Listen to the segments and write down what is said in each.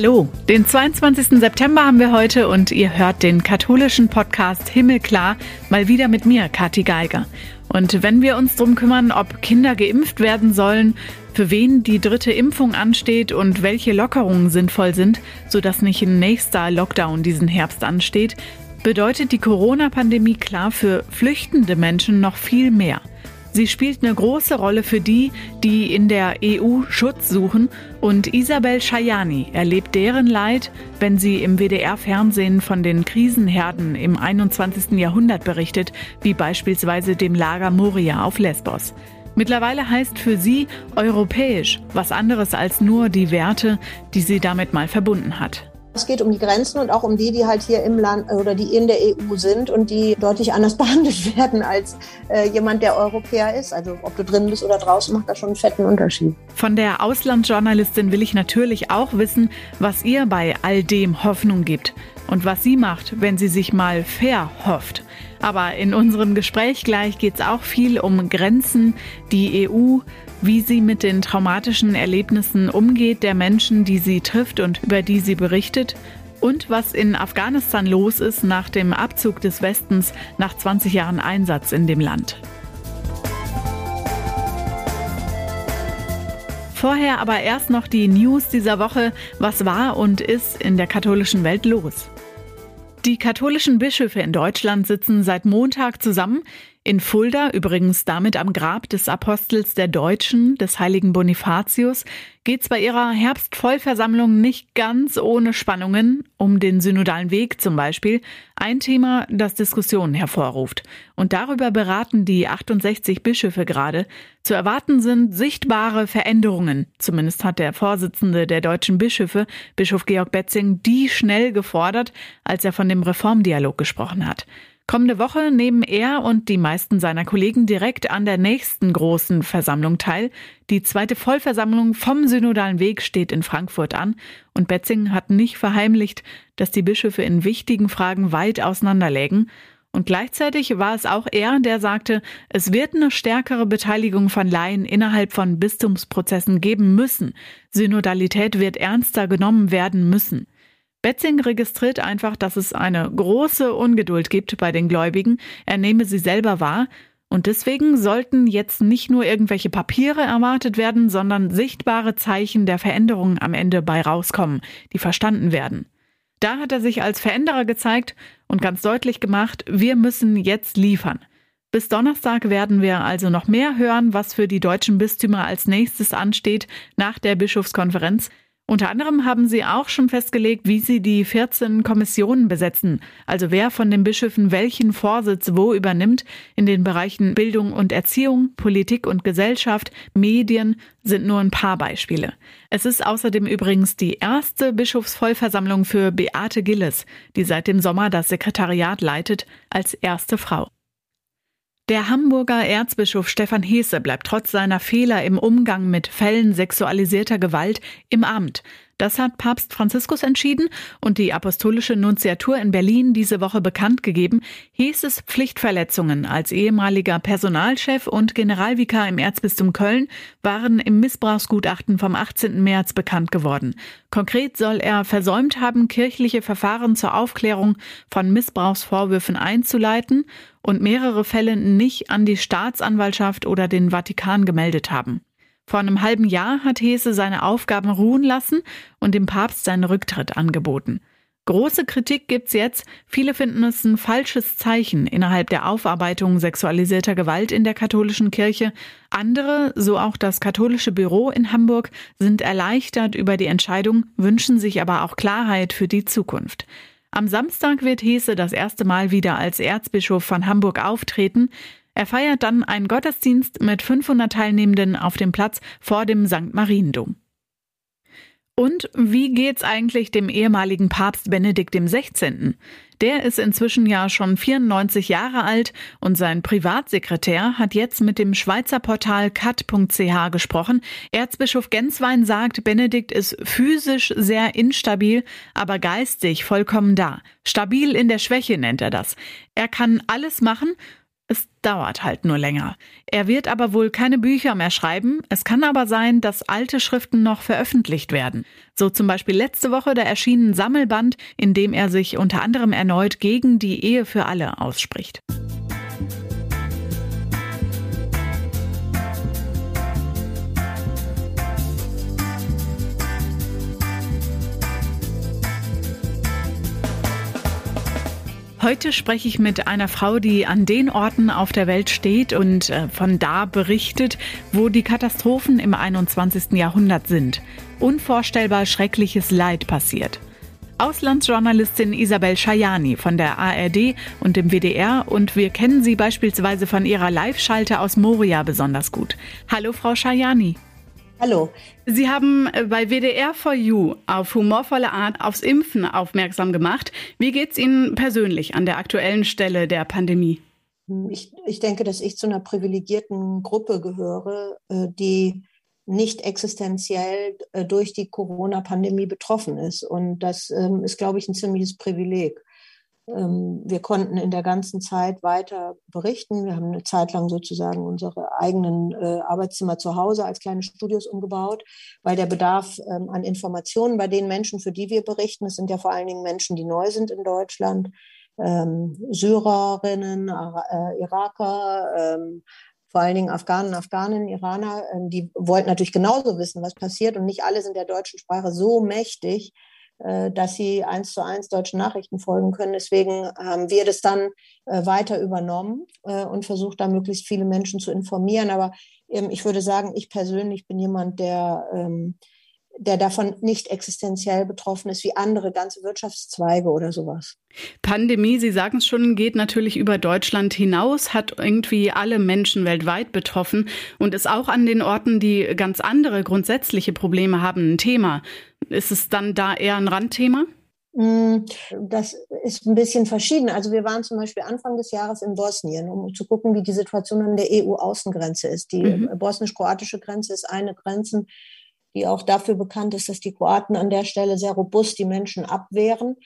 Hallo, den 22. September haben wir heute und ihr hört den katholischen Podcast Himmelklar mal wieder mit mir, Kathi Geiger. Und wenn wir uns darum kümmern, ob Kinder geimpft werden sollen, für wen die dritte Impfung ansteht und welche Lockerungen sinnvoll sind, sodass nicht ein nächster Lockdown diesen Herbst ansteht, bedeutet die Corona-Pandemie klar für flüchtende Menschen noch viel mehr. Sie spielt eine große Rolle für die, die in der EU Schutz suchen und Isabel Schajani erlebt deren Leid, wenn sie im WDR-Fernsehen von den Krisenherden im 21. Jahrhundert berichtet, wie beispielsweise dem Lager Moria auf Lesbos. Mittlerweile heißt für sie europäisch was anderes als nur die Werte, die sie damit mal verbunden hat. Es geht um die Grenzen und auch um die, die halt hier im Land oder die in der EU sind und die deutlich anders behandelt werden als äh, jemand, der Europäer ist. Also ob du drin bist oder draußen, macht da schon einen fetten Unterschied. Von der Auslandsjournalistin will ich natürlich auch wissen, was ihr bei all dem Hoffnung gibt und was sie macht, wenn sie sich mal verhofft. Aber in unserem Gespräch gleich geht es auch viel um Grenzen, die EU, wie sie mit den traumatischen Erlebnissen umgeht der Menschen, die sie trifft und über die sie berichtet und was in Afghanistan los ist nach dem Abzug des Westens nach 20 Jahren Einsatz in dem Land. Vorher aber erst noch die News dieser Woche. Was war und ist in der katholischen Welt los? Die katholischen Bischöfe in Deutschland sitzen seit Montag zusammen. In Fulda, übrigens damit am Grab des Apostels der Deutschen, des heiligen Bonifatius, geht es bei ihrer Herbstvollversammlung nicht ganz ohne Spannungen, um den synodalen Weg zum Beispiel, ein Thema, das Diskussionen hervorruft. Und darüber beraten die 68 Bischöfe gerade. Zu erwarten sind sichtbare Veränderungen. Zumindest hat der Vorsitzende der deutschen Bischöfe, Bischof Georg Betzing, die schnell gefordert, als er von dem Reformdialog gesprochen hat. Kommende Woche nehmen er und die meisten seiner Kollegen direkt an der nächsten großen Versammlung teil. Die zweite Vollversammlung vom Synodalen Weg steht in Frankfurt an und Betzing hat nicht verheimlicht, dass die Bischöfe in wichtigen Fragen weit auseinanderlägen. Und gleichzeitig war es auch er, der sagte, es wird eine stärkere Beteiligung von Laien innerhalb von Bistumsprozessen geben müssen. Synodalität wird ernster genommen werden müssen. Betzing registriert einfach, dass es eine große Ungeduld gibt bei den Gläubigen. Er nehme sie selber wahr. Und deswegen sollten jetzt nicht nur irgendwelche Papiere erwartet werden, sondern sichtbare Zeichen der Veränderung am Ende bei rauskommen, die verstanden werden. Da hat er sich als Veränderer gezeigt und ganz deutlich gemacht, wir müssen jetzt liefern. Bis Donnerstag werden wir also noch mehr hören, was für die deutschen Bistümer als nächstes ansteht nach der Bischofskonferenz. Unter anderem haben sie auch schon festgelegt, wie sie die 14 Kommissionen besetzen, also wer von den Bischöfen welchen Vorsitz wo übernimmt. In den Bereichen Bildung und Erziehung, Politik und Gesellschaft, Medien sind nur ein paar Beispiele. Es ist außerdem übrigens die erste Bischofsvollversammlung für Beate Gilles, die seit dem Sommer das Sekretariat leitet, als erste Frau. Der Hamburger Erzbischof Stefan Hesse bleibt trotz seiner Fehler im Umgang mit Fällen sexualisierter Gewalt im Amt. Das hat Papst Franziskus entschieden und die apostolische Nunziatur in Berlin diese Woche bekannt gegeben. Hieß es Pflichtverletzungen als ehemaliger Personalchef und Generalvikar im Erzbistum Köln waren im Missbrauchsgutachten vom 18. März bekannt geworden. Konkret soll er versäumt haben, kirchliche Verfahren zur Aufklärung von Missbrauchsvorwürfen einzuleiten und mehrere Fälle nicht an die Staatsanwaltschaft oder den Vatikan gemeldet haben. Vor einem halben Jahr hat Hese seine Aufgaben ruhen lassen und dem Papst seinen Rücktritt angeboten. Große Kritik gibt's jetzt. Viele finden es ein falsches Zeichen innerhalb der Aufarbeitung sexualisierter Gewalt in der katholischen Kirche. Andere, so auch das katholische Büro in Hamburg, sind erleichtert über die Entscheidung, wünschen sich aber auch Klarheit für die Zukunft. Am Samstag wird Hese das erste Mal wieder als Erzbischof von Hamburg auftreten. Er feiert dann einen Gottesdienst mit 500 Teilnehmenden auf dem Platz vor dem St. Mariendom. Und wie geht's eigentlich dem ehemaligen Papst Benedikt XVI.? Der ist inzwischen ja schon 94 Jahre alt und sein Privatsekretär hat jetzt mit dem Schweizer Portal cat.ch gesprochen. Erzbischof Genswein sagt, Benedikt ist physisch sehr instabil, aber geistig vollkommen da. Stabil in der Schwäche nennt er das. Er kann alles machen dauert halt nur länger. Er wird aber wohl keine Bücher mehr schreiben. Es kann aber sein, dass alte Schriften noch veröffentlicht werden. So zum Beispiel letzte Woche, da erschien ein Sammelband, in dem er sich unter anderem erneut gegen die Ehe für alle ausspricht. Heute spreche ich mit einer Frau, die an den Orten auf der Welt steht und äh, von da berichtet, wo die Katastrophen im 21. Jahrhundert sind. Unvorstellbar schreckliches Leid passiert. Auslandsjournalistin Isabel Schajani von der ARD und dem WDR und wir kennen sie beispielsweise von ihrer Live-Schalte aus Moria besonders gut. Hallo, Frau Schajani. Hallo. Sie haben äh, bei WDR for You auf humorvolle Art aufs Impfen aufmerksam gemacht. Wie geht es Ihnen persönlich an der aktuellen Stelle der Pandemie? Ich, ich denke, dass ich zu einer privilegierten Gruppe gehöre, äh, die nicht existenziell äh, durch die Corona-Pandemie betroffen ist. Und das ähm, ist, glaube ich, ein ziemliches Privileg. Ähm, wir konnten in der ganzen Zeit weiter berichten. Wir haben eine Zeit lang sozusagen unsere eigenen äh, Arbeitszimmer zu Hause als kleine Studios umgebaut, weil der Bedarf ähm, an Informationen bei den Menschen, für die wir berichten, es sind ja vor allen Dingen Menschen, die neu sind in Deutschland, ähm, Syrerinnen, äh, Iraker, vor allen Dingen Afghanen, Afghanen, Iraner, die wollten natürlich genauso wissen, was passiert. Und nicht alle sind der deutschen Sprache so mächtig, dass sie eins zu eins deutschen Nachrichten folgen können. Deswegen haben wir das dann äh, weiter übernommen äh, und versucht, da möglichst viele Menschen zu informieren. Aber ähm, ich würde sagen, ich persönlich bin jemand, der ähm, der davon nicht existenziell betroffen ist, wie andere ganze Wirtschaftszweige oder sowas. Pandemie, Sie sagen es schon, geht natürlich über Deutschland hinaus, hat irgendwie alle Menschen weltweit betroffen und ist auch an den Orten, die ganz andere grundsätzliche Probleme haben, ein Thema. Ist es dann da eher ein Randthema? Mm, das ist ein bisschen verschieden. Also wir waren zum Beispiel Anfang des Jahres in Bosnien, um zu gucken, wie die Situation an der EU-Außengrenze ist. Die mhm. bosnisch-kroatische Grenze ist eine Grenze, die auch dafür bekannt ist, dass die Kroaten an der Stelle sehr robust die Menschen abwehren.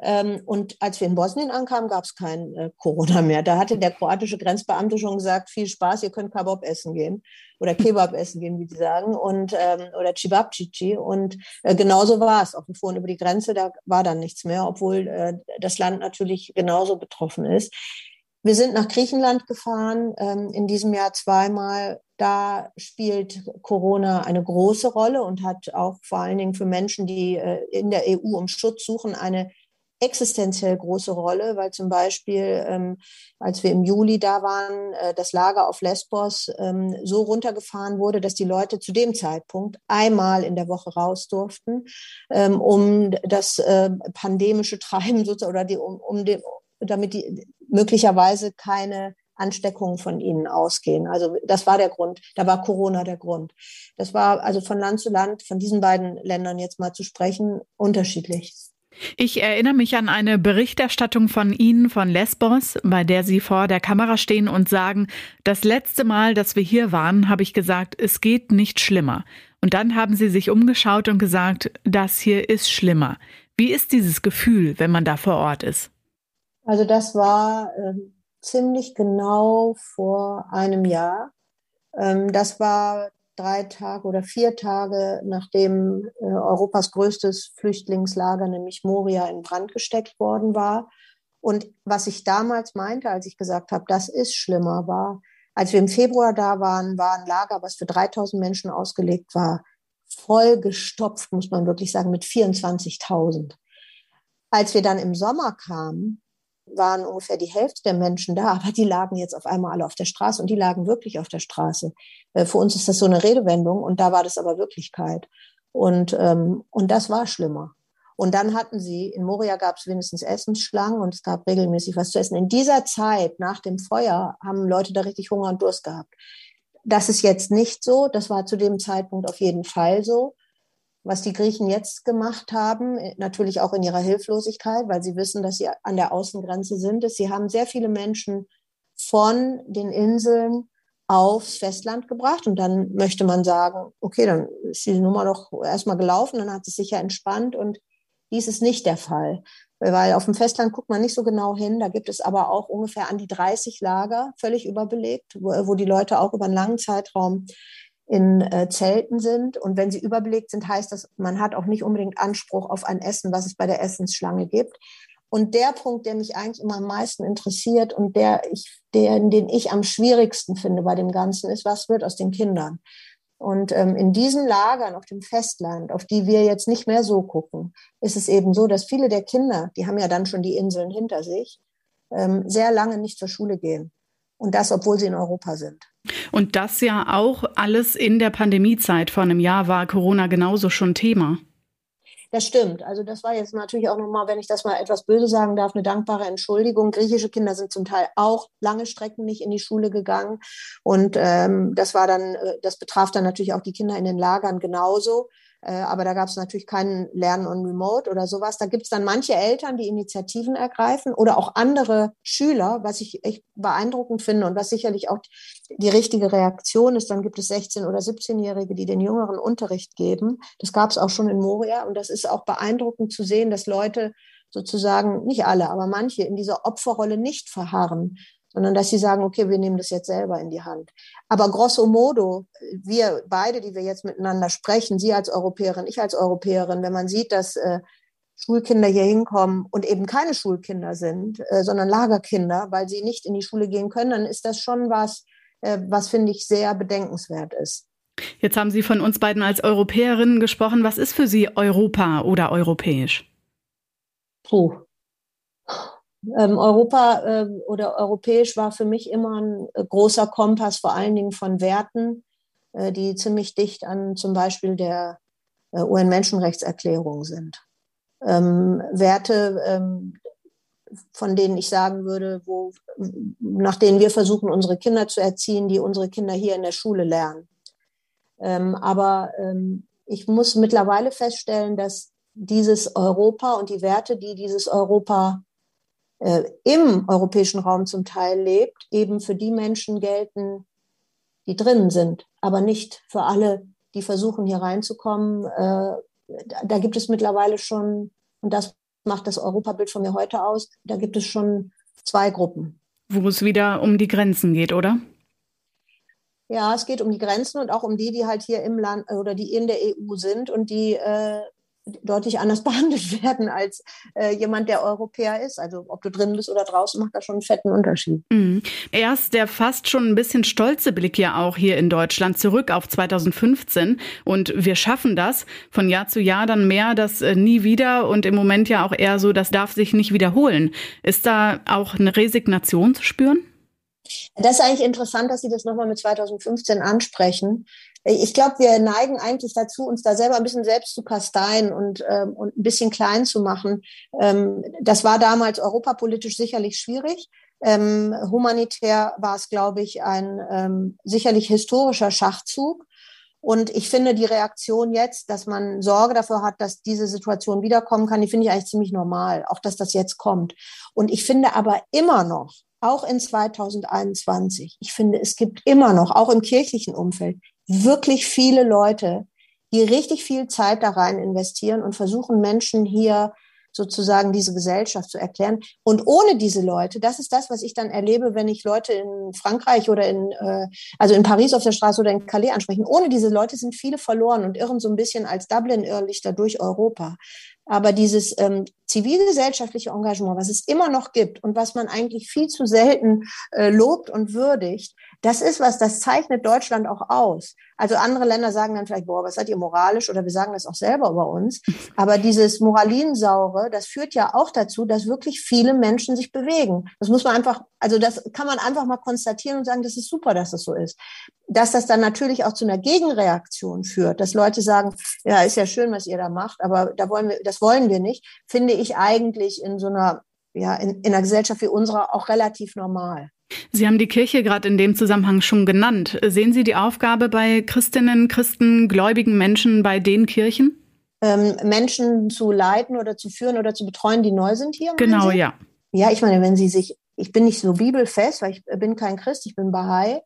Ähm, und als wir in Bosnien ankamen, gab es kein äh, Corona mehr. Da hatte der kroatische Grenzbeamte schon gesagt, viel Spaß, ihr könnt Kebab essen gehen oder Kebab essen gehen, wie die sagen, und, ähm, oder Cibabcici. Und äh, genauso war es. Auch wir fuhren über die Grenze, da war dann nichts mehr, obwohl äh, das Land natürlich genauso betroffen ist. Wir sind nach Griechenland gefahren, ähm, in diesem Jahr zweimal. Da spielt Corona eine große Rolle und hat auch vor allen Dingen für Menschen, die äh, in der EU um Schutz suchen, eine existenziell große Rolle, weil zum Beispiel, ähm, als wir im Juli da waren, äh, das Lager auf Lesbos ähm, so runtergefahren wurde, dass die Leute zu dem Zeitpunkt einmal in der Woche raus durften, ähm, um das äh, pandemische Treiben sozusagen oder die, um, um den, damit die möglicherweise keine Ansteckungen von ihnen ausgehen. Also das war der Grund. Da war Corona der Grund. Das war also von Land zu Land, von diesen beiden Ländern jetzt mal zu sprechen, unterschiedlich. Ich erinnere mich an eine Berichterstattung von Ihnen von Lesbos, bei der Sie vor der Kamera stehen und sagen, das letzte Mal, dass wir hier waren, habe ich gesagt, es geht nicht schlimmer. Und dann haben Sie sich umgeschaut und gesagt, das hier ist schlimmer. Wie ist dieses Gefühl, wenn man da vor Ort ist? Also das war äh, ziemlich genau vor einem Jahr. Ähm, das war drei Tage oder vier Tage, nachdem äh, Europas größtes Flüchtlingslager, nämlich Moria, in Brand gesteckt worden war. Und was ich damals meinte, als ich gesagt habe, das ist schlimmer, war, als wir im Februar da waren, war ein Lager, was für 3000 Menschen ausgelegt war, voll gestopft, muss man wirklich sagen, mit 24.000. Als wir dann im Sommer kamen, waren ungefähr die Hälfte der Menschen da, aber die lagen jetzt auf einmal alle auf der Straße und die lagen wirklich auf der Straße. Äh, für uns ist das so eine Redewendung und da war das aber Wirklichkeit. Und, ähm, und das war schlimmer. Und dann hatten sie, in Moria gab es wenigstens Essensschlangen und es gab regelmäßig was zu essen. In dieser Zeit, nach dem Feuer, haben Leute da richtig Hunger und Durst gehabt. Das ist jetzt nicht so. Das war zu dem Zeitpunkt auf jeden Fall so was die Griechen jetzt gemacht haben, äh, natürlich auch in ihrer Hilflosigkeit, weil sie wissen, dass sie an der Außengrenze sind, ist, sie haben sehr viele Menschen von den Inseln aufs Festland gebracht. Und dann möchte man sagen, okay, dann ist die Nummer doch erstmal gelaufen, dann hat es sich ja entspannt und dies ist nicht der Fall. Weil auf dem Festland guckt man nicht so genau hin. Da gibt es aber auch ungefähr an die 30 Lager, völlig überbelegt, wo, wo die Leute auch über einen langen Zeitraum in äh, Zelten sind. Und wenn sie überbelegt sind, heißt das, man hat auch nicht unbedingt Anspruch auf ein Essen, was es bei der Essensschlange gibt. Und der Punkt, der mich eigentlich immer am meisten interessiert und der ich, der, den ich am schwierigsten finde bei dem Ganzen, ist, was wird aus den Kindern? Und ähm, in diesen Lagern auf dem Festland, auf die wir jetzt nicht mehr so gucken, ist es eben so, dass viele der Kinder, die haben ja dann schon die Inseln hinter sich, ähm, sehr lange nicht zur Schule gehen. Und das, obwohl sie in Europa sind. Und das ja auch alles in der Pandemiezeit. Vor einem Jahr war Corona genauso schon Thema. Das stimmt. Also das war jetzt natürlich auch nochmal, wenn ich das mal etwas böse sagen darf, eine dankbare Entschuldigung. Griechische Kinder sind zum Teil auch lange Strecken nicht in die Schule gegangen. Und ähm, das war dann, äh, das betraf dann natürlich auch die Kinder in den Lagern genauso. Äh, aber da gab es natürlich kein Lernen on Remote oder sowas. Da gibt es dann manche Eltern, die Initiativen ergreifen oder auch andere Schüler, was ich echt beeindruckend finde und was sicherlich auch die richtige Reaktion ist. Dann gibt es 16- oder 17-Jährige, die den Jüngeren Unterricht geben. Das gab es auch schon in Moria und das ist auch beeindruckend zu sehen, dass Leute sozusagen, nicht alle, aber manche in dieser Opferrolle nicht verharren, sondern dass sie sagen, okay, wir nehmen das jetzt selber in die Hand. Aber grosso modo, wir beide, die wir jetzt miteinander sprechen, Sie als Europäerin, ich als Europäerin, wenn man sieht, dass äh, Schulkinder hier hinkommen und eben keine Schulkinder sind, äh, sondern Lagerkinder, weil sie nicht in die Schule gehen können, dann ist das schon was, äh, was finde ich sehr bedenkenswert ist. Jetzt haben Sie von uns beiden als Europäerinnen gesprochen. Was ist für Sie Europa oder europäisch? Puh, ähm, Europa äh, oder europäisch war für mich immer ein äh, großer Kompass, vor allen Dingen von Werten, äh, die ziemlich dicht an zum Beispiel der äh, UN-Menschenrechtserklärung sind. Ähm, Werte, ähm, von denen ich sagen würde, wo, nach denen wir versuchen, unsere Kinder zu erziehen, die unsere Kinder hier in der Schule lernen. Ähm, aber ähm, ich muss mittlerweile feststellen, dass dieses Europa und die Werte, die dieses Europa äh, im europäischen Raum zum Teil lebt, eben für die Menschen gelten, die drinnen sind, aber nicht für alle, die versuchen, hier reinzukommen. Äh, da gibt es mittlerweile schon, und das macht das Europabild von mir heute aus, da gibt es schon zwei Gruppen. Wo es wieder um die Grenzen geht, oder? Ja, es geht um die Grenzen und auch um die, die halt hier im Land oder die in der EU sind und die äh, deutlich anders behandelt werden als äh, jemand, der Europäer ist. Also ob du drin bist oder draußen, macht da schon einen fetten Unterschied. Mhm. Erst der fast schon ein bisschen stolze Blick ja auch hier in Deutschland zurück auf 2015 und wir schaffen das von Jahr zu Jahr dann mehr, das äh, nie wieder und im Moment ja auch eher so, das darf sich nicht wiederholen. Ist da auch eine Resignation zu spüren? Das ist eigentlich interessant, dass Sie das nochmal mit 2015 ansprechen. Ich glaube, wir neigen eigentlich dazu, uns da selber ein bisschen selbst zu kasteien und, ähm, und ein bisschen klein zu machen. Ähm, das war damals europapolitisch sicherlich schwierig. Ähm, humanitär war es, glaube ich, ein ähm, sicherlich historischer Schachzug. Und ich finde die Reaktion jetzt, dass man Sorge dafür hat, dass diese Situation wiederkommen kann, die finde ich eigentlich ziemlich normal, auch dass das jetzt kommt. Und ich finde aber immer noch, auch in 2021, ich finde, es gibt immer noch, auch im kirchlichen Umfeld, wirklich viele Leute, die richtig viel Zeit da rein investieren und versuchen, Menschen hier sozusagen diese Gesellschaft zu erklären. Und ohne diese Leute, das ist das, was ich dann erlebe, wenn ich Leute in Frankreich oder in, äh, also in Paris auf der Straße oder in Calais anspreche. Ohne diese Leute sind viele verloren und irren so ein bisschen als Dublin-Irrlichter durch Europa. Aber dieses ähm, zivilgesellschaftliche Engagement, was es immer noch gibt und was man eigentlich viel zu selten äh, lobt und würdigt, das ist was, das zeichnet Deutschland auch aus. Also andere Länder sagen dann vielleicht, boah, was seid ihr moralisch? Oder wir sagen das auch selber über uns. Aber dieses Moralinsaure, das führt ja auch dazu, dass wirklich viele Menschen sich bewegen. Das muss man einfach, also das kann man einfach mal konstatieren und sagen, das ist super, dass das so ist. Dass das dann natürlich auch zu einer Gegenreaktion führt, dass Leute sagen, ja, ist ja schön, was ihr da macht, aber da wollen wir, das wollen wir nicht, finde ich eigentlich in so einer, ja, in, in einer Gesellschaft wie unserer auch relativ normal. Sie haben die Kirche gerade in dem Zusammenhang schon genannt. Sehen Sie die Aufgabe bei Christinnen, Christen, gläubigen Menschen bei den Kirchen? Ähm, Menschen zu leiten oder zu führen oder zu betreuen, die neu sind hier? Genau, ja. Ja, ich meine, wenn Sie sich, ich bin nicht so bibelfest, weil ich bin kein Christ, ich bin Bahai,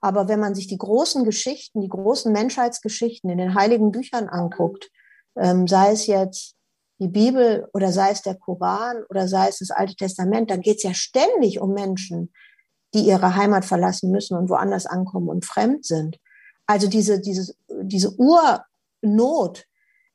aber wenn man sich die großen Geschichten, die großen Menschheitsgeschichten in den heiligen Büchern anguckt, ähm, sei es jetzt die Bibel oder sei es der Koran oder sei es das Alte Testament, dann geht es ja ständig um Menschen, die ihre Heimat verlassen müssen und woanders ankommen und fremd sind. Also diese, diese, diese Urnot,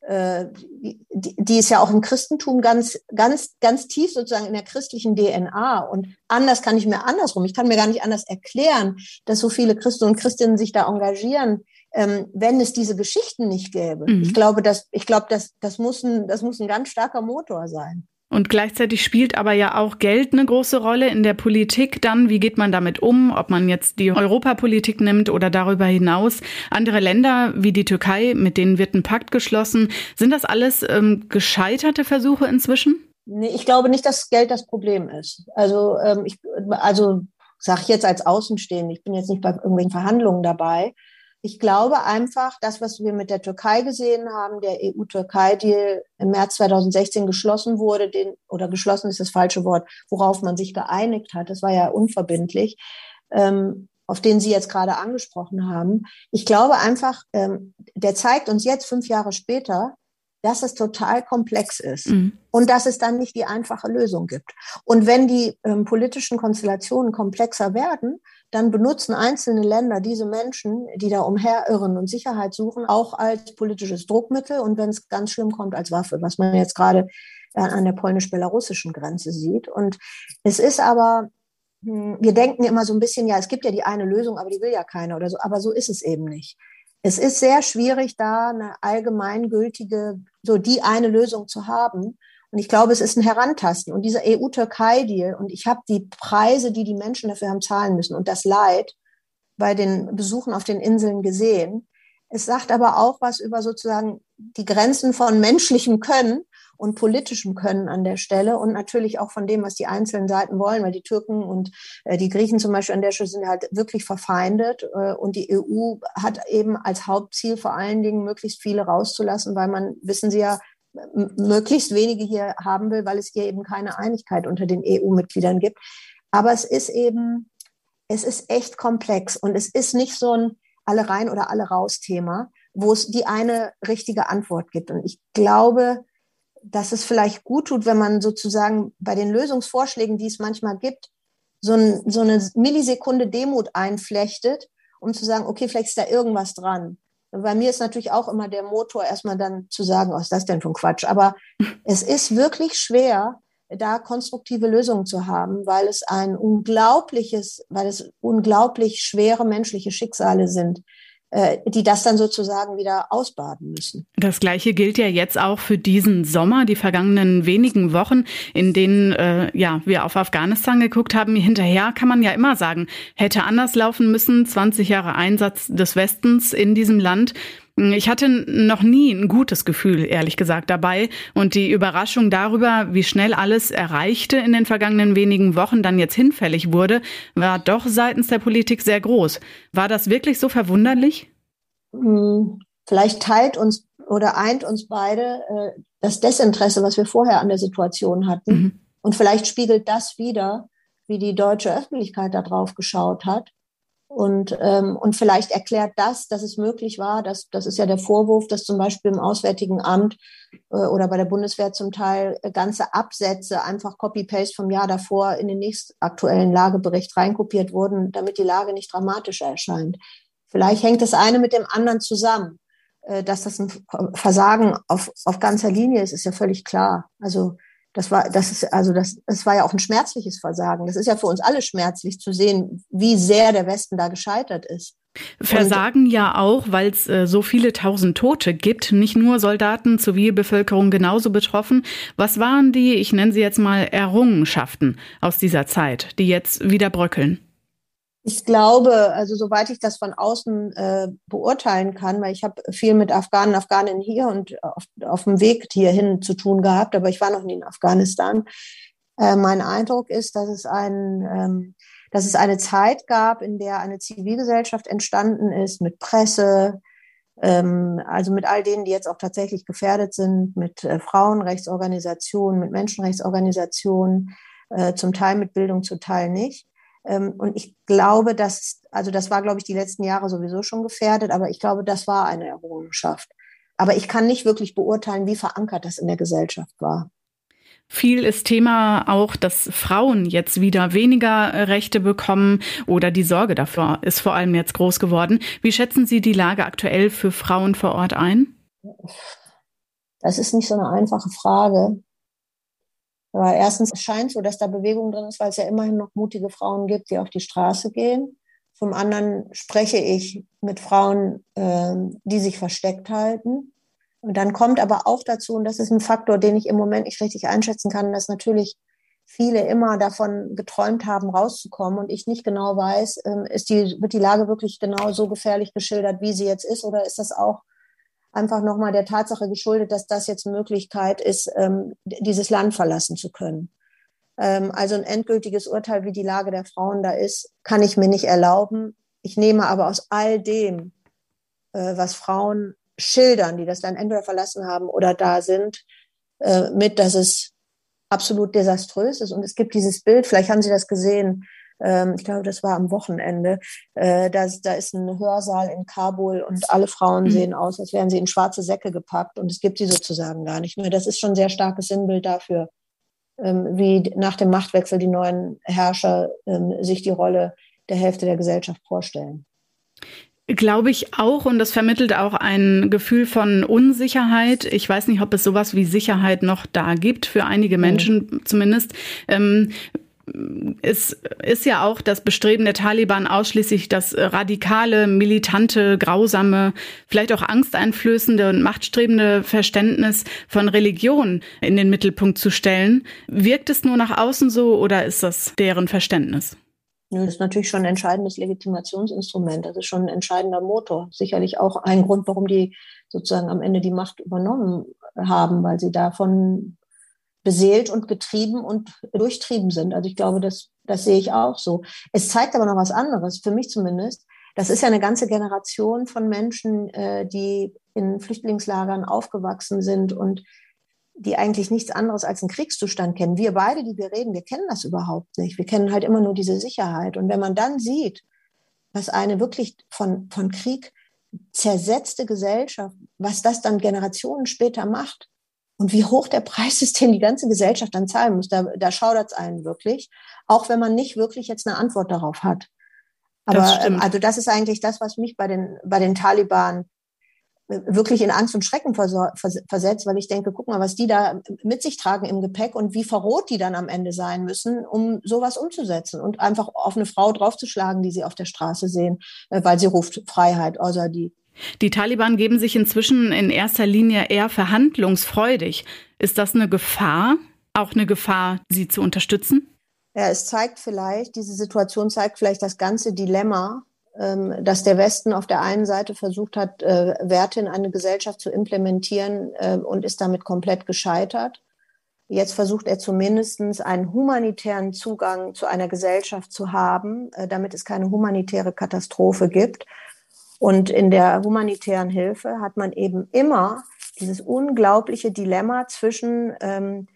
äh, die, die ist ja auch im Christentum ganz, ganz, ganz tief sozusagen in der christlichen DNA. Und anders kann ich mir andersrum, ich kann mir gar nicht anders erklären, dass so viele Christen und Christinnen sich da engagieren, ähm, wenn es diese Geschichten nicht gäbe. Mhm. Ich glaube, dass, ich glaube, dass, das muss ein, das muss ein ganz starker Motor sein. Und gleichzeitig spielt aber ja auch Geld eine große Rolle in der Politik dann. Wie geht man damit um? Ob man jetzt die Europapolitik nimmt oder darüber hinaus andere Länder wie die Türkei, mit denen wird ein Pakt geschlossen. Sind das alles ähm, gescheiterte Versuche inzwischen? Nee, ich glaube nicht, dass Geld das Problem ist. Also, ähm, ich, also sage ich jetzt als Außenstehende, ich bin jetzt nicht bei irgendwelchen Verhandlungen dabei. Ich glaube einfach, das, was wir mit der Türkei gesehen haben, der EU-Türkei-Deal im März 2016 geschlossen wurde, den, oder geschlossen ist das falsche Wort, worauf man sich geeinigt hat, das war ja unverbindlich, ähm, auf den Sie jetzt gerade angesprochen haben. Ich glaube einfach, ähm, der zeigt uns jetzt fünf Jahre später, dass es total komplex ist mhm. und dass es dann nicht die einfache Lösung gibt. Und wenn die ähm, politischen Konstellationen komplexer werden, dann benutzen einzelne Länder diese Menschen, die da umherirren und Sicherheit suchen, auch als politisches Druckmittel und wenn es ganz schlimm kommt, als Waffe, was man jetzt gerade äh, an der polnisch-belarussischen Grenze sieht. Und es ist aber, hm, wir denken immer so ein bisschen, ja, es gibt ja die eine Lösung, aber die will ja keiner oder so, aber so ist es eben nicht. Es ist sehr schwierig, da eine allgemeingültige, so die eine Lösung zu haben. Und ich glaube, es ist ein Herantasten. Und dieser EU-Türkei-Deal, und ich habe die Preise, die die Menschen dafür haben zahlen müssen und das Leid bei den Besuchen auf den Inseln gesehen. Es sagt aber auch was über sozusagen die Grenzen von menschlichem Können und politischem Können an der Stelle und natürlich auch von dem, was die einzelnen Seiten wollen, weil die Türken und äh, die Griechen zum Beispiel an der Stelle sind halt wirklich verfeindet äh, und die EU hat eben als Hauptziel vor allen Dingen möglichst viele rauszulassen, weil man, wissen Sie ja, möglichst wenige hier haben will, weil es hier eben keine Einigkeit unter den EU-Mitgliedern gibt. Aber es ist eben, es ist echt komplex und es ist nicht so ein alle rein oder alle raus Thema, wo es die eine richtige Antwort gibt. Und ich glaube, dass es vielleicht gut tut, wenn man sozusagen bei den Lösungsvorschlägen, die es manchmal gibt, so, ein, so eine Millisekunde Demut einflechtet, um zu sagen, okay, vielleicht ist da irgendwas dran. Bei mir ist natürlich auch immer der Motor, erstmal dann zu sagen, was ist das denn für ein Quatsch? Aber es ist wirklich schwer, da konstruktive Lösungen zu haben, weil es ein unglaubliches, weil es unglaublich schwere menschliche Schicksale sind, die das dann sozusagen wieder ausbaden müssen. Das Gleiche gilt ja jetzt auch für diesen Sommer, die vergangenen wenigen Wochen, in denen äh, ja wir auf Afghanistan geguckt haben. Hinterher kann man ja immer sagen, hätte anders laufen müssen. 20 Jahre Einsatz des Westens in diesem Land. Ich hatte noch nie ein gutes Gefühl, ehrlich gesagt, dabei. Und die Überraschung darüber, wie schnell alles erreichte in den vergangenen wenigen Wochen dann jetzt hinfällig wurde, war doch seitens der Politik sehr groß. War das wirklich so verwunderlich? Hm, vielleicht teilt uns oder eint uns beide äh, das Desinteresse, was wir vorher an der Situation hatten. Mhm. Und vielleicht spiegelt das wieder, wie die deutsche Öffentlichkeit darauf geschaut hat. Und, ähm, und vielleicht erklärt das, dass es möglich war, dass, das ist ja der Vorwurf, dass zum Beispiel im Auswärtigen Amt äh, oder bei der Bundeswehr zum Teil äh, ganze Absätze einfach Copy-Paste vom Jahr davor in den nächst aktuellen Lagebericht reinkopiert wurden, damit die Lage nicht dramatischer erscheint. Vielleicht hängt das eine mit dem anderen zusammen. Äh, dass das ein Versagen auf, auf ganzer Linie ist, ist ja völlig klar. Also das war, das ist, also das, das war ja auch ein schmerzliches Versagen. Das ist ja für uns alle schmerzlich zu sehen, wie sehr der Westen da gescheitert ist. Versagen Und, ja auch, weil es äh, so viele tausend Tote gibt, nicht nur Soldaten, Zivilbevölkerung genauso betroffen. Was waren die, ich nenne sie jetzt mal Errungenschaften aus dieser Zeit, die jetzt wieder bröckeln? Ich glaube, also soweit ich das von außen äh, beurteilen kann, weil ich habe viel mit Afghanen, Afghaninnen hier und auf, auf dem Weg hierhin zu tun gehabt, aber ich war noch nie in Afghanistan. Äh, mein Eindruck ist, dass es, ein, ähm, dass es eine Zeit gab, in der eine Zivilgesellschaft entstanden ist mit Presse, ähm, also mit all denen, die jetzt auch tatsächlich gefährdet sind, mit äh, Frauenrechtsorganisationen, mit Menschenrechtsorganisationen, äh, zum Teil mit Bildung, zum Teil nicht und ich glaube, dass, also das war, glaube ich, die letzten Jahre sowieso schon gefährdet, aber ich glaube, das war eine Errungenschaft. Aber ich kann nicht wirklich beurteilen, wie verankert das in der Gesellschaft war. Viel ist Thema auch, dass Frauen jetzt wieder weniger Rechte bekommen oder die Sorge dafür ist vor allem jetzt groß geworden. Wie schätzen Sie die Lage aktuell für Frauen vor Ort ein? Das ist nicht so eine einfache Frage. Aber erstens scheint so, dass da Bewegung drin ist, weil es ja immerhin noch mutige Frauen gibt, die auf die Straße gehen. Zum anderen spreche ich mit Frauen, ähm, die sich versteckt halten. Und dann kommt aber auch dazu, und das ist ein Faktor, den ich im Moment nicht richtig einschätzen kann, dass natürlich viele immer davon geträumt haben, rauszukommen und ich nicht genau weiß, ähm, ist die, wird die Lage wirklich genau so gefährlich geschildert, wie sie jetzt ist, oder ist das auch einfach nochmal der Tatsache geschuldet, dass das jetzt Möglichkeit ist, ähm, dieses Land verlassen zu können? Ähm, also ein endgültiges Urteil, wie die Lage der Frauen da ist, kann ich mir nicht erlauben. Ich nehme aber aus all dem, äh, was Frauen schildern, die das Land entweder verlassen haben oder da sind, äh, mit, dass es absolut desaströs ist. Und es gibt dieses Bild, vielleicht haben Sie das gesehen, ich glaube, das war am Wochenende, äh, da, da ist ein Hörsaal in Kabul und alle Frauen mhm. sehen aus, als wären sie in schwarze Säcke gepackt und es gibt sie sozusagen gar nicht mehr. Das ist schon ein sehr starkes Sinnbild dafür, ähm, wie nach dem Machtwechsel die neuen Herrscher ähm, sich die Rolle der Hälfte der Gesellschaft vorstellen. Glaube ich auch und das vermittelt auch ein Gefühl von Unsicherheit. Ich weiß nicht, ob es sowas wie Sicherheit noch da gibt, für einige Menschen mhm. zumindest. Ähm, es ist ja auch das Bestreben der Taliban ausschließlich das radikale, militante, grausame, vielleicht auch angsteinflößende und machtstrebende Verständnis von Religion in den Mittelpunkt zu stellen. Wirkt es nur nach außen so oder ist das deren Verständnis? Das ist natürlich schon ein entscheidendes Legitimationsinstrument. Das ist schon ein entscheidender Motor. Sicherlich auch ein Grund, warum die sozusagen am Ende die Macht übernommen haben, weil sie davon beseelt und getrieben und durchtrieben sind. Also ich glaube, das, das sehe ich auch so. Es zeigt aber noch was anderes, für mich zumindest. Das ist ja eine ganze Generation von Menschen, äh, die in Flüchtlingslagern aufgewachsen sind und die eigentlich nichts anderes als einen Kriegszustand kennen. Wir beide, die wir reden, wir kennen das überhaupt nicht. Wir kennen halt immer nur diese Sicherheit. Und wenn man dann sieht, was eine wirklich von, von Krieg zersetzte Gesellschaft, was das dann Generationen später macht und wie hoch der Preis ist, den die ganze Gesellschaft dann zahlen muss, da, da schaudert es einen wirklich, auch wenn man nicht wirklich jetzt eine Antwort darauf hat. Aber ähm, also das ist eigentlich das, was mich bei den, bei den Taliban wirklich in Angst und Schrecken versetzt, weil ich denke, guck mal, was die da mit sich tragen im Gepäck und wie verroht die dann am Ende sein müssen, um sowas umzusetzen und einfach auf eine Frau draufzuschlagen, die sie auf der Straße sehen, äh, weil sie ruft Freiheit, außer die. Die Taliban geben sich inzwischen in erster Linie eher verhandlungsfreudig. Ist das eine Gefahr? Auch eine Gefahr, sie zu unterstützen? Ja, es zeigt vielleicht, diese Situation zeigt vielleicht das ganze Dilemma ähm, dass der Westen auf der einen Seite versucht hat, äh, Werte in eine Gesellschaft zu implementieren äh, und ist damit komplett gescheitert. Jetzt versucht er zumindest einen humanitären Zugang zu einer Gesellschaft zu haben, äh, damit es keine humanitäre Katastrophe gibt. Und in der humanitären Hilfe hat man eben immer dieses unglaubliche Dilemma zwischen ähm,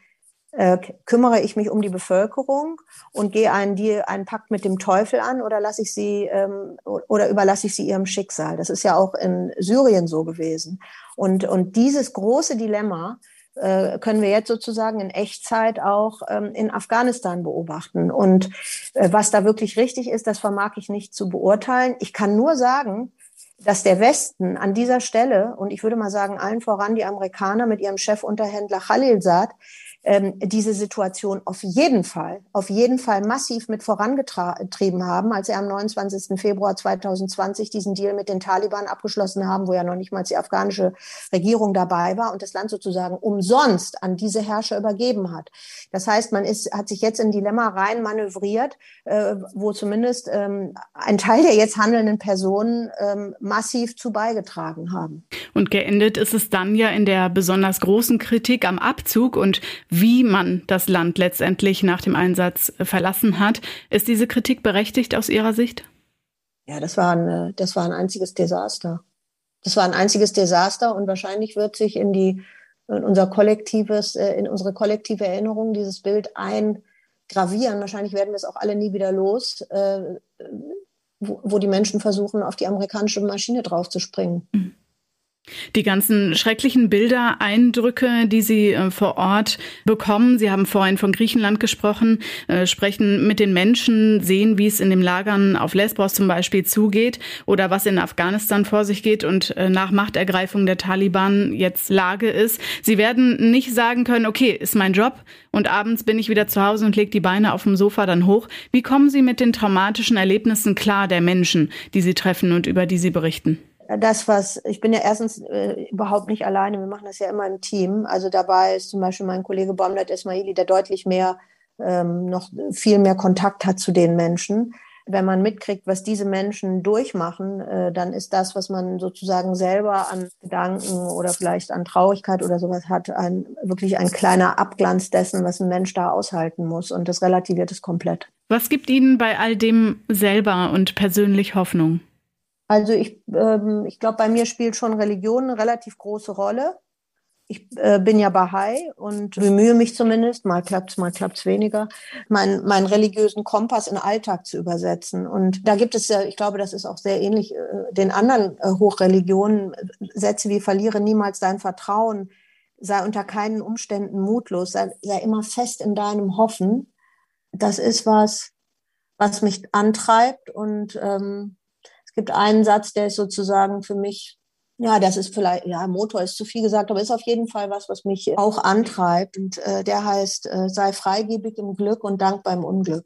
äh, kümmere ich mich um die Bevölkerung und gehe einen, Deal, einen Pakt mit dem Teufel an oder lasse ich sie ähm, oder überlasse ich sie ihrem Schicksal? Das ist ja auch in Syrien so gewesen. Und, und dieses große Dilemma äh, können wir jetzt sozusagen in Echtzeit auch ähm, in Afghanistan beobachten. Und äh, was da wirklich richtig ist, das vermag ich nicht zu beurteilen. Ich kann nur sagen, dass der Westen an dieser Stelle, und ich würde mal sagen, allen voran die Amerikaner mit ihrem Chefunterhändler Khalilzad, ähm, diese Situation auf jeden Fall, auf jeden Fall massiv mit vorangetrieben haben, als sie am 29. Februar 2020 diesen Deal mit den Taliban abgeschlossen haben, wo ja noch nicht mal die afghanische Regierung dabei war und das Land sozusagen umsonst an diese Herrscher übergeben hat. Das heißt, man ist, hat sich jetzt in Dilemma rein manövriert, äh, wo zumindest ähm, ein Teil der jetzt handelnden Personen ähm, massiv zu beigetragen haben. Und geendet ist es dann ja in der besonders großen Kritik am Abzug und wie man das Land letztendlich nach dem Einsatz verlassen hat. Ist diese Kritik berechtigt aus Ihrer Sicht? Ja, das war ein, das war ein einziges Desaster. Das war ein einziges Desaster und wahrscheinlich wird sich in die in unser kollektives, äh, in unsere kollektive Erinnerung dieses Bild eingravieren. Wahrscheinlich werden wir es auch alle nie wieder los, äh, wo, wo die Menschen versuchen, auf die amerikanische Maschine draufzuspringen. Mhm. Die ganzen schrecklichen Bilder, Eindrücke, die Sie äh, vor Ort bekommen. Sie haben vorhin von Griechenland gesprochen, äh, sprechen mit den Menschen, sehen, wie es in den Lagern auf Lesbos zum Beispiel zugeht oder was in Afghanistan vor sich geht und äh, nach Machtergreifung der Taliban jetzt Lage ist. Sie werden nicht sagen können, okay, ist mein Job und abends bin ich wieder zu Hause und lege die Beine auf dem Sofa dann hoch. Wie kommen Sie mit den traumatischen Erlebnissen klar der Menschen, die Sie treffen und über die Sie berichten? Das, was, ich bin ja erstens äh, überhaupt nicht alleine, wir machen das ja immer im Team. Also dabei ist zum Beispiel mein Kollege Bomlet Esmaili, der deutlich mehr, ähm, noch viel mehr Kontakt hat zu den Menschen. Wenn man mitkriegt, was diese Menschen durchmachen, äh, dann ist das, was man sozusagen selber an Gedanken oder vielleicht an Traurigkeit oder sowas hat, ein, wirklich ein kleiner Abglanz dessen, was ein Mensch da aushalten muss. Und das relativiert es komplett. Was gibt Ihnen bei all dem selber und persönlich Hoffnung? Also ich, ähm, ich glaube, bei mir spielt schon Religion eine relativ große Rolle. Ich äh, bin ja Bahai und bemühe mich zumindest, mal klappt's, mal klappt's weniger, meinen meinen religiösen Kompass in Alltag zu übersetzen. Und da gibt es ja, ich glaube, das ist auch sehr ähnlich äh, den anderen äh, Hochreligionen, Sätze wie verliere niemals dein Vertrauen, sei unter keinen Umständen mutlos, sei, sei immer fest in deinem Hoffen. Das ist was, was mich antreibt und ähm, gibt einen Satz, der ist sozusagen für mich, ja, das ist vielleicht, ja, Motor ist zu viel gesagt, aber ist auf jeden Fall was, was mich auch antreibt. Und äh, der heißt, äh, sei freigebig im Glück und dankbar im Unglück.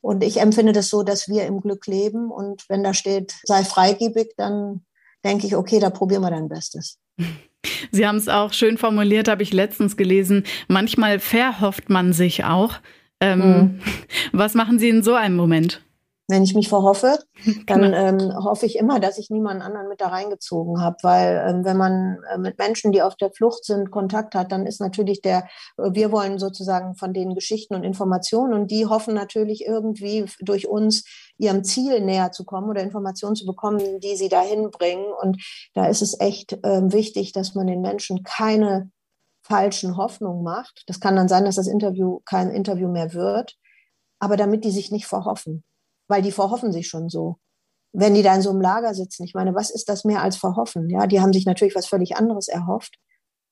Und ich empfinde das so, dass wir im Glück leben. Und wenn da steht, sei freigebig, dann denke ich, okay, da probieren wir dein Bestes. Sie haben es auch schön formuliert, habe ich letztens gelesen. Manchmal verhofft man sich auch. Ähm, mhm. Was machen Sie in so einem Moment? Wenn ich mich verhoffe, dann genau. ähm, hoffe ich immer, dass ich niemanden anderen mit da reingezogen habe, weil ähm, wenn man äh, mit Menschen, die auf der Flucht sind, Kontakt hat, dann ist natürlich der, äh, wir wollen sozusagen von denen Geschichten und Informationen und die hoffen natürlich irgendwie durch uns ihrem Ziel näher zu kommen oder Informationen zu bekommen, die sie dahin bringen. Und da ist es echt ähm, wichtig, dass man den Menschen keine falschen Hoffnungen macht. Das kann dann sein, dass das Interview kein Interview mehr wird, aber damit die sich nicht verhoffen weil die verhoffen sich schon so. Wenn die da in so einem Lager sitzen, ich meine, was ist das mehr als verhoffen? Ja, die haben sich natürlich was völlig anderes erhofft.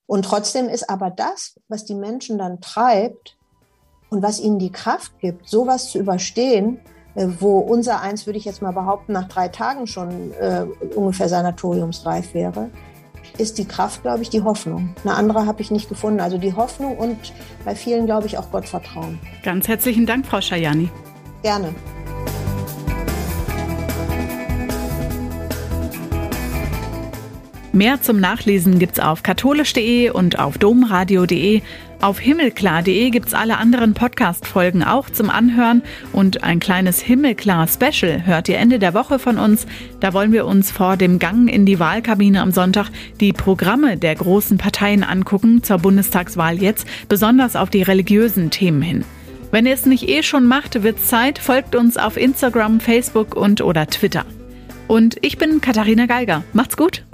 Und trotzdem ist aber das, was die Menschen dann treibt und was ihnen die Kraft gibt, sowas zu überstehen, äh, wo unser eins, würde ich jetzt mal behaupten, nach drei Tagen schon äh, ungefähr sanatoriumsreif wäre, ist die Kraft, glaube ich, die Hoffnung. Eine andere habe ich nicht gefunden. Also die Hoffnung und bei vielen, glaube ich, auch Gottvertrauen. Ganz herzlichen Dank, Frau Schajani. Gerne. Mehr zum Nachlesen gibt's auf katholisch.de und auf domradio.de. Auf himmelklar.de gibt's alle anderen Podcast-Folgen auch zum Anhören und ein kleines Himmelklar-Special hört ihr Ende der Woche von uns. Da wollen wir uns vor dem Gang in die Wahlkabine am Sonntag die Programme der großen Parteien angucken zur Bundestagswahl jetzt, besonders auf die religiösen Themen hin. Wenn ihr es nicht eh schon macht, wird's Zeit, folgt uns auf Instagram, Facebook und oder Twitter. Und ich bin Katharina Geiger. Macht's gut!